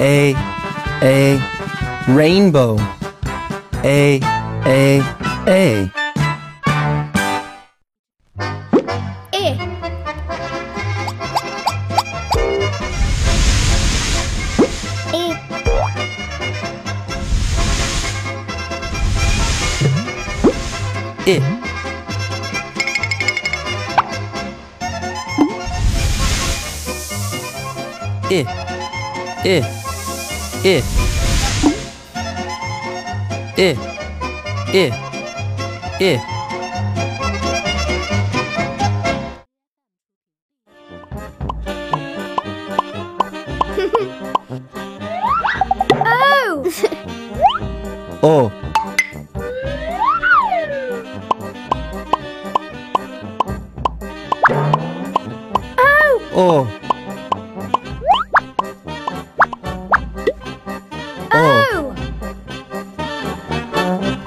A, A, rainbow. A, A, A. E. E. I. I. I. I. I. I. I. O. O. O. O.